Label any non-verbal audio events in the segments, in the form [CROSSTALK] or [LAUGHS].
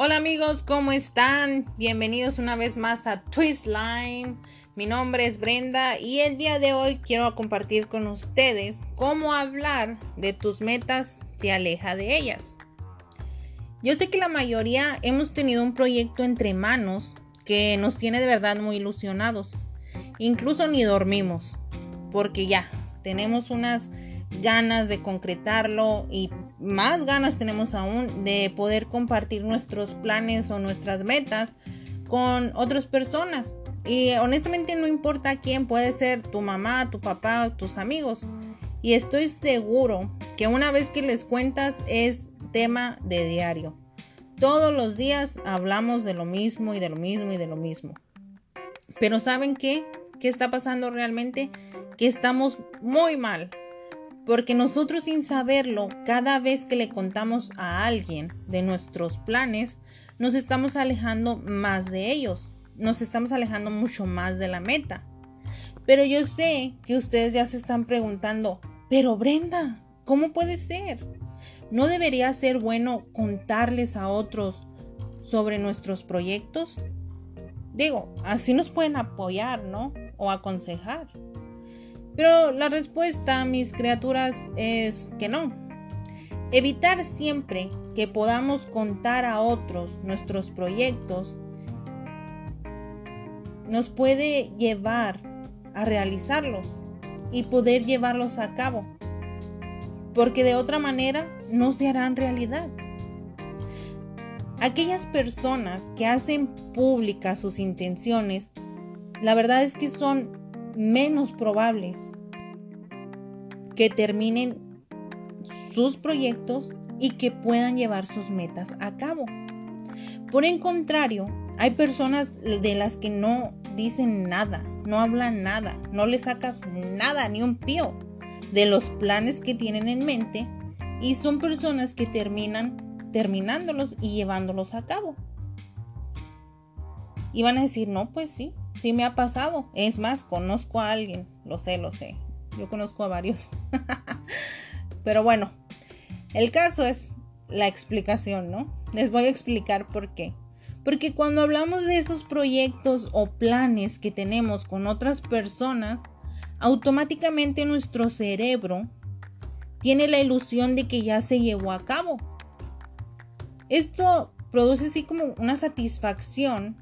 Hola amigos, ¿cómo están? Bienvenidos una vez más a Twistline. Mi nombre es Brenda y el día de hoy quiero compartir con ustedes cómo hablar de tus metas te aleja de ellas. Yo sé que la mayoría hemos tenido un proyecto entre manos que nos tiene de verdad muy ilusionados. Incluso ni dormimos, porque ya tenemos unas ganas de concretarlo y más ganas tenemos aún de poder compartir nuestros planes o nuestras metas con otras personas. Y honestamente no importa quién, puede ser tu mamá, tu papá, tus amigos. Y estoy seguro que una vez que les cuentas es tema de diario. Todos los días hablamos de lo mismo y de lo mismo y de lo mismo. Pero ¿saben qué? ¿Qué está pasando realmente? Que estamos muy mal porque nosotros sin saberlo, cada vez que le contamos a alguien de nuestros planes, nos estamos alejando más de ellos. Nos estamos alejando mucho más de la meta. Pero yo sé que ustedes ya se están preguntando, pero Brenda, ¿cómo puede ser? ¿No debería ser bueno contarles a otros sobre nuestros proyectos? Digo, así nos pueden apoyar, ¿no? O aconsejar. Pero la respuesta, mis criaturas, es que no. Evitar siempre que podamos contar a otros nuestros proyectos nos puede llevar a realizarlos y poder llevarlos a cabo. Porque de otra manera no se harán realidad. Aquellas personas que hacen públicas sus intenciones, la verdad es que son menos probables que terminen sus proyectos y que puedan llevar sus metas a cabo. Por el contrario, hay personas de las que no dicen nada, no hablan nada, no le sacas nada, ni un pío de los planes que tienen en mente y son personas que terminan terminándolos y llevándolos a cabo. Y van a decir, no, pues sí, sí me ha pasado. Es más, conozco a alguien, lo sé, lo sé. Yo conozco a varios. [LAUGHS] Pero bueno, el caso es la explicación, ¿no? Les voy a explicar por qué. Porque cuando hablamos de esos proyectos o planes que tenemos con otras personas, automáticamente nuestro cerebro tiene la ilusión de que ya se llevó a cabo. Esto produce así como una satisfacción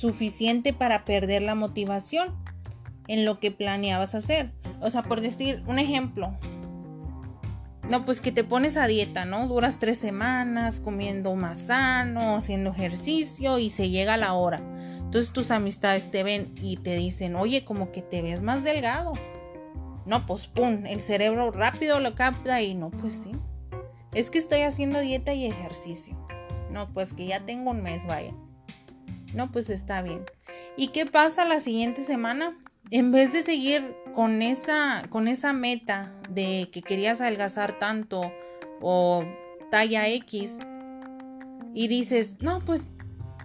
suficiente para perder la motivación en lo que planeabas hacer. O sea, por decir un ejemplo. No, pues que te pones a dieta, ¿no? Duras tres semanas comiendo más sano, haciendo ejercicio y se llega la hora. Entonces tus amistades te ven y te dicen, oye, como que te ves más delgado. No, pues pum, el cerebro rápido lo capta y no, pues sí. Es que estoy haciendo dieta y ejercicio. No, pues que ya tengo un mes, vaya. No, pues está bien. ¿Y qué pasa la siguiente semana? En vez de seguir con esa, con esa meta de que querías adelgazar tanto o talla X y dices, no, pues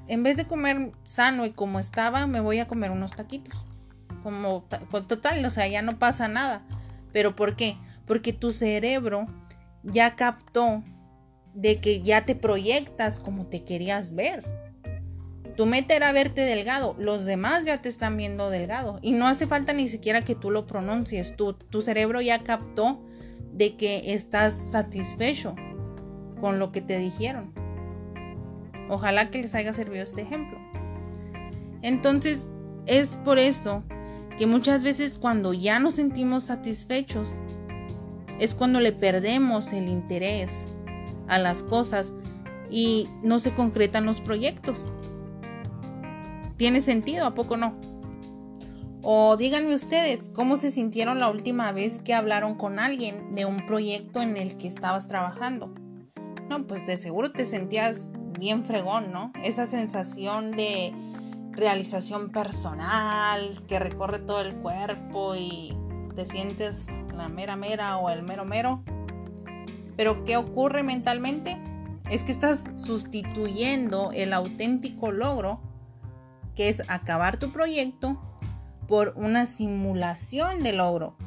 en vez de comer sano y como estaba, me voy a comer unos taquitos. Como total, o sea, ya no pasa nada. ¿Pero por qué? Porque tu cerebro ya captó de que ya te proyectas como te querías ver. Tu meta era verte delgado, los demás ya te están viendo delgado y no hace falta ni siquiera que tú lo pronuncies, tu, tu cerebro ya captó de que estás satisfecho con lo que te dijeron. Ojalá que les haya servido este ejemplo. Entonces, es por eso que muchas veces cuando ya nos sentimos satisfechos, es cuando le perdemos el interés a las cosas y no se concretan los proyectos. ¿Tiene sentido? ¿A poco no? O díganme ustedes, ¿cómo se sintieron la última vez que hablaron con alguien de un proyecto en el que estabas trabajando? No, pues de seguro te sentías bien fregón, ¿no? Esa sensación de realización personal que recorre todo el cuerpo y te sientes la mera mera o el mero mero. Pero ¿qué ocurre mentalmente? Es que estás sustituyendo el auténtico logro que es acabar tu proyecto por una simulación de logro.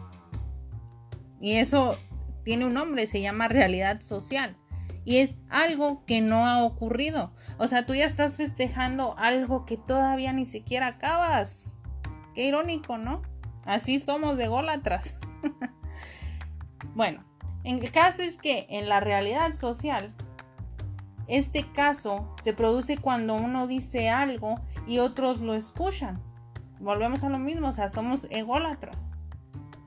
Y eso tiene un nombre, se llama realidad social. Y es algo que no ha ocurrido. O sea, tú ya estás festejando algo que todavía ni siquiera acabas. Qué irónico, ¿no? Así somos de gólatras. [LAUGHS] bueno, en el caso es que en la realidad social, este caso se produce cuando uno dice algo y otros lo escuchan. Volvemos a lo mismo, o sea, somos ególatras.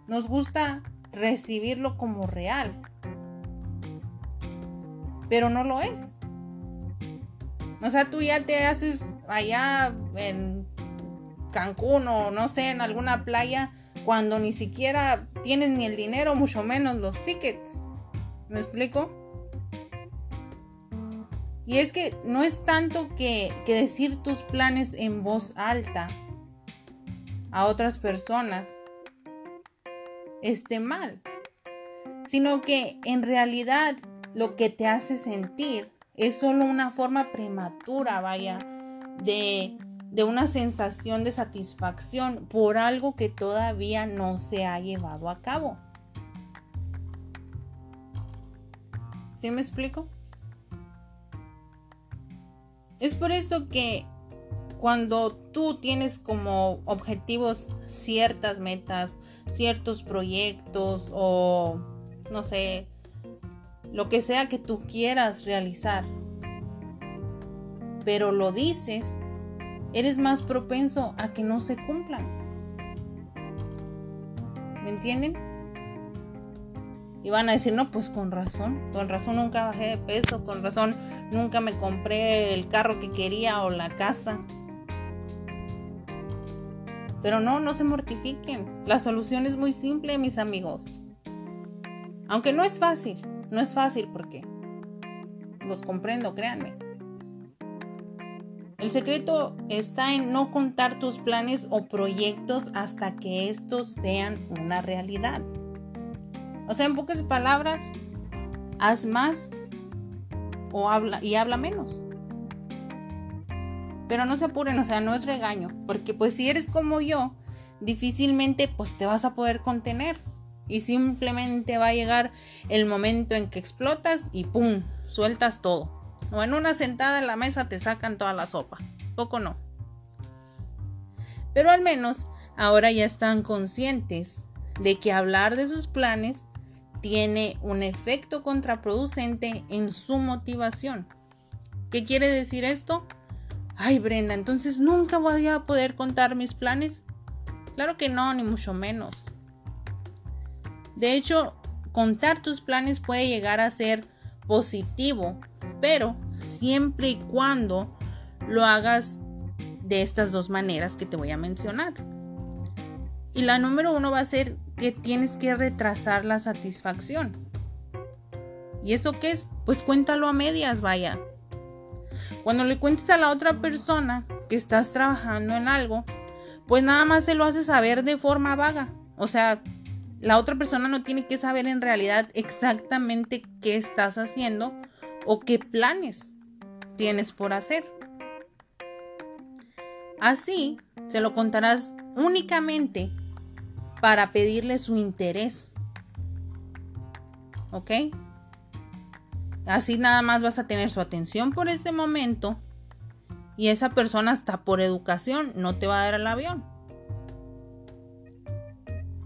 Nos gusta recibirlo como real, pero no lo es. O sea, tú ya te haces allá en Cancún o no sé, en alguna playa, cuando ni siquiera tienes ni el dinero, mucho menos los tickets. ¿Me explico? Y es que no es tanto que, decir tus planes en voz alta a otras personas esté mal, sino que en realidad lo que te hace sentir es solo una forma prematura, vaya, de, de una sensación de satisfacción por algo que todavía no se ha llevado a cabo. ¿Sí me explico? Es por eso que cuando tú tienes como objetivos ciertas metas, ciertos proyectos o no sé, lo que sea que tú quieras realizar, pero lo dices, eres más propenso a que no se cumplan. ¿Me entienden? Y van a decir, no, pues con razón, con razón nunca bajé de peso, con razón nunca me compré el carro que quería o la casa. Pero no, no se mortifiquen. La solución es muy simple, mis amigos. Aunque no es fácil, no es fácil porque los comprendo, créanme. El secreto está en no contar tus planes o proyectos hasta que estos sean una realidad. O sea, en pocas palabras, haz más o habla y habla menos. Pero no se apuren, o sea, no es regaño, porque pues si eres como yo, difícilmente pues te vas a poder contener y simplemente va a llegar el momento en que explotas y pum, sueltas todo. O en una sentada en la mesa te sacan toda la sopa. Poco no. Pero al menos ahora ya están conscientes de que hablar de sus planes tiene un efecto contraproducente en su motivación. ¿Qué quiere decir esto? Ay, Brenda, entonces nunca voy a poder contar mis planes. Claro que no, ni mucho menos. De hecho, contar tus planes puede llegar a ser positivo, pero siempre y cuando lo hagas de estas dos maneras que te voy a mencionar. Y la número uno va a ser que tienes que retrasar la satisfacción. ¿Y eso qué es? Pues cuéntalo a medias, vaya. Cuando le cuentes a la otra persona que estás trabajando en algo, pues nada más se lo haces saber de forma vaga. O sea, la otra persona no tiene que saber en realidad exactamente qué estás haciendo o qué planes tienes por hacer. Así, se lo contarás únicamente para pedirle su interés. ¿Ok? Así nada más vas a tener su atención por ese momento y esa persona hasta por educación no te va a dar el avión.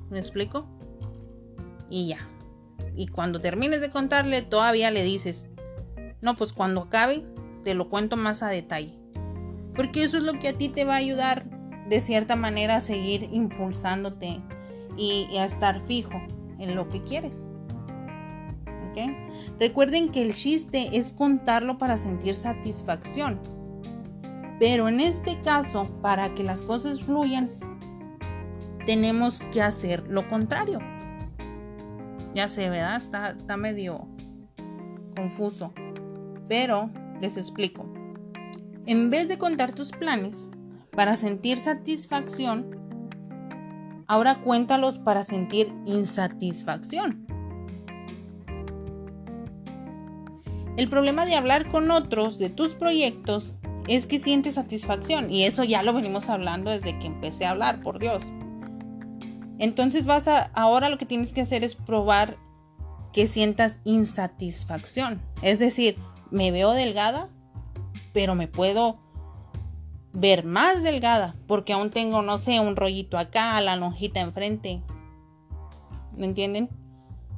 ¿Me explico? Y ya. Y cuando termines de contarle, todavía le dices, no, pues cuando acabe, te lo cuento más a detalle. Porque eso es lo que a ti te va a ayudar de cierta manera a seguir impulsándote y, a estar fijo en lo que quieres. Recuerden que el chiste es contarlo para sentir satisfacción. Pero en este caso, para que las cosas fluyan, tenemos que hacer lo contrario. Ya sé, ¿verdad? Está, está medio confuso. Pero les explico. En vez de contar tus planes para sentir satisfacción, ahora cuéntalos para sentir insatisfacción. El problema de hablar con otros de tus proyectos es que sientes satisfacción y eso ya lo venimos hablando desde que empecé a hablar, por Dios. Entonces vas a, ahora lo que tienes que hacer es probar que sientas insatisfacción. Es decir, me veo delgada, pero me puedo ver más delgada porque aún tengo, no sé, un rollito acá, la lonjita enfrente. ¿Me entienden?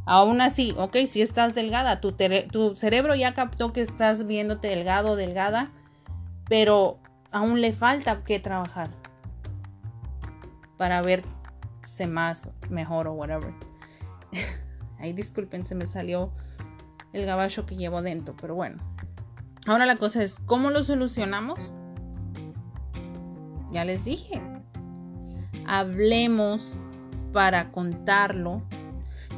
Aún así, ok, si estás delgada, tu, cerebro ya captó que estás viéndote delgado, delgada, pero aún le falta que trabajar para verse más, mejor o whatever. [LAUGHS] Ay, disculpen, se me salió el gabacho que llevo dentro, pero bueno. Ahora la cosa es, ¿cómo lo solucionamos? Ya les dije. Hablemos para contarlo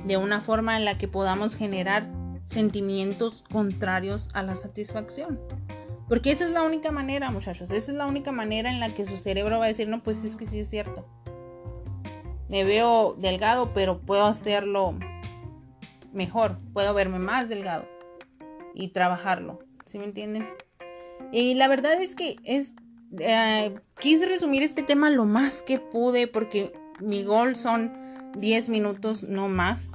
de una forma en la que podamos generar sentimientos contrarios a la satisfacción. Porque esa es la única manera, muchachos. Esa es la única manera en la que su cerebro va a decir, no, pues es que sí es cierto. Me veo delgado, pero puedo hacerlo mejor. Puedo verme más delgado y trabajarlo. ¿Sí me entienden? Y la verdad es que es... Eh, quise resumir este tema lo más que pude porque mi gol son 10 minutos, no más.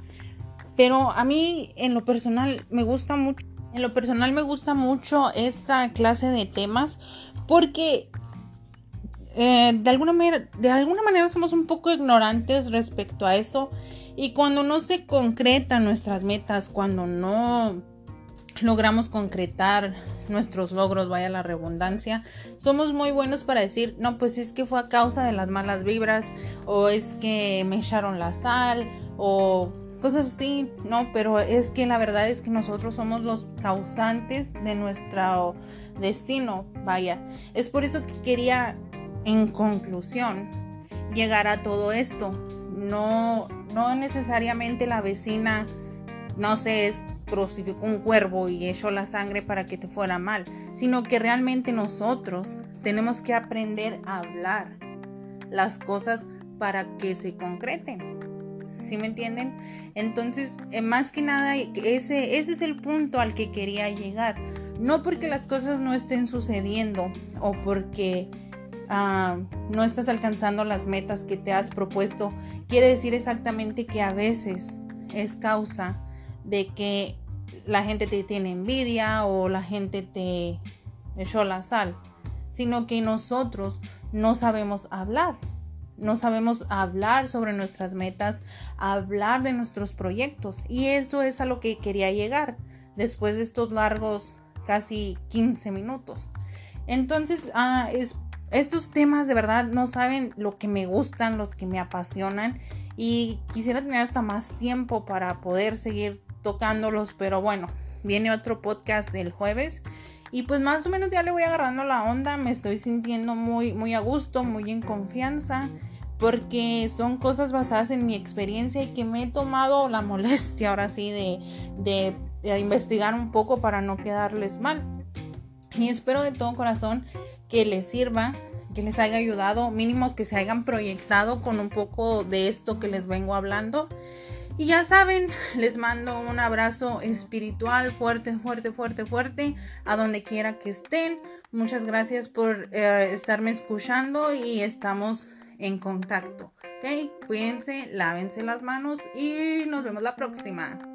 Pero a mí en lo personal me gusta mucho en lo personal me gusta mucho esta clase de temas porque eh, de, alguna manera, de alguna manera somos un poco ignorantes respecto a eso y cuando no se concretan nuestras metas, cuando no logramos concretar nuestros logros, vaya la redundancia, somos muy buenos para decir, no, pues es que fue a causa de las malas vibras o es que me echaron la sal o cosas así, no, pero es que la verdad es que nosotros somos los causantes de nuestro destino, vaya. Es por eso que quería, en conclusión, llegar a todo esto. No, no necesariamente la vecina, no sé, crucificó un cuervo y echó la sangre para que te fuera mal, sino que realmente nosotros tenemos que aprender a hablar las cosas para que se concreten. ¿sí me entienden? Entonces, eh, más que nada, ese, ese es el punto al que quería llegar. No porque las cosas no estén sucediendo o porque ah, no estás alcanzando las metas que te has propuesto, quiere decir exactamente que a veces es causa de que la gente te tiene envidia o la gente te echó la sal, sino que nosotros no sabemos hablar no sabemos hablar sobre nuestras metas, hablar de nuestros proyectos. Y eso es a lo que quería llegar después de estos largos casi 15 minutos. Entonces, ah, estos temas de verdad no saben lo que me gustan, los que me apasionan. Y quisiera tener hasta más tiempo para poder seguir tocándolos. Pero bueno, viene otro podcast el jueves. Y pues más o menos ya le voy agarrando la onda, me estoy sintiendo muy, muy a gusto, muy en confianza, porque son cosas basadas en mi experiencia y que me he tomado la molestia ahora sí de, de, investigar un poco para no quedarles mal. Y espero de todo corazón que les sirva, que les haya ayudado, mínimo que se hayan proyectado con un poco de esto que les vengo hablando. Y ya saben, les mando un abrazo espiritual fuerte, fuerte, fuerte, fuerte, a donde quiera que estén. Muchas gracias por eh, estarme escuchando y estamos en contacto. ¿Ok? Cuídense, lávense las manos y nos vemos la próxima.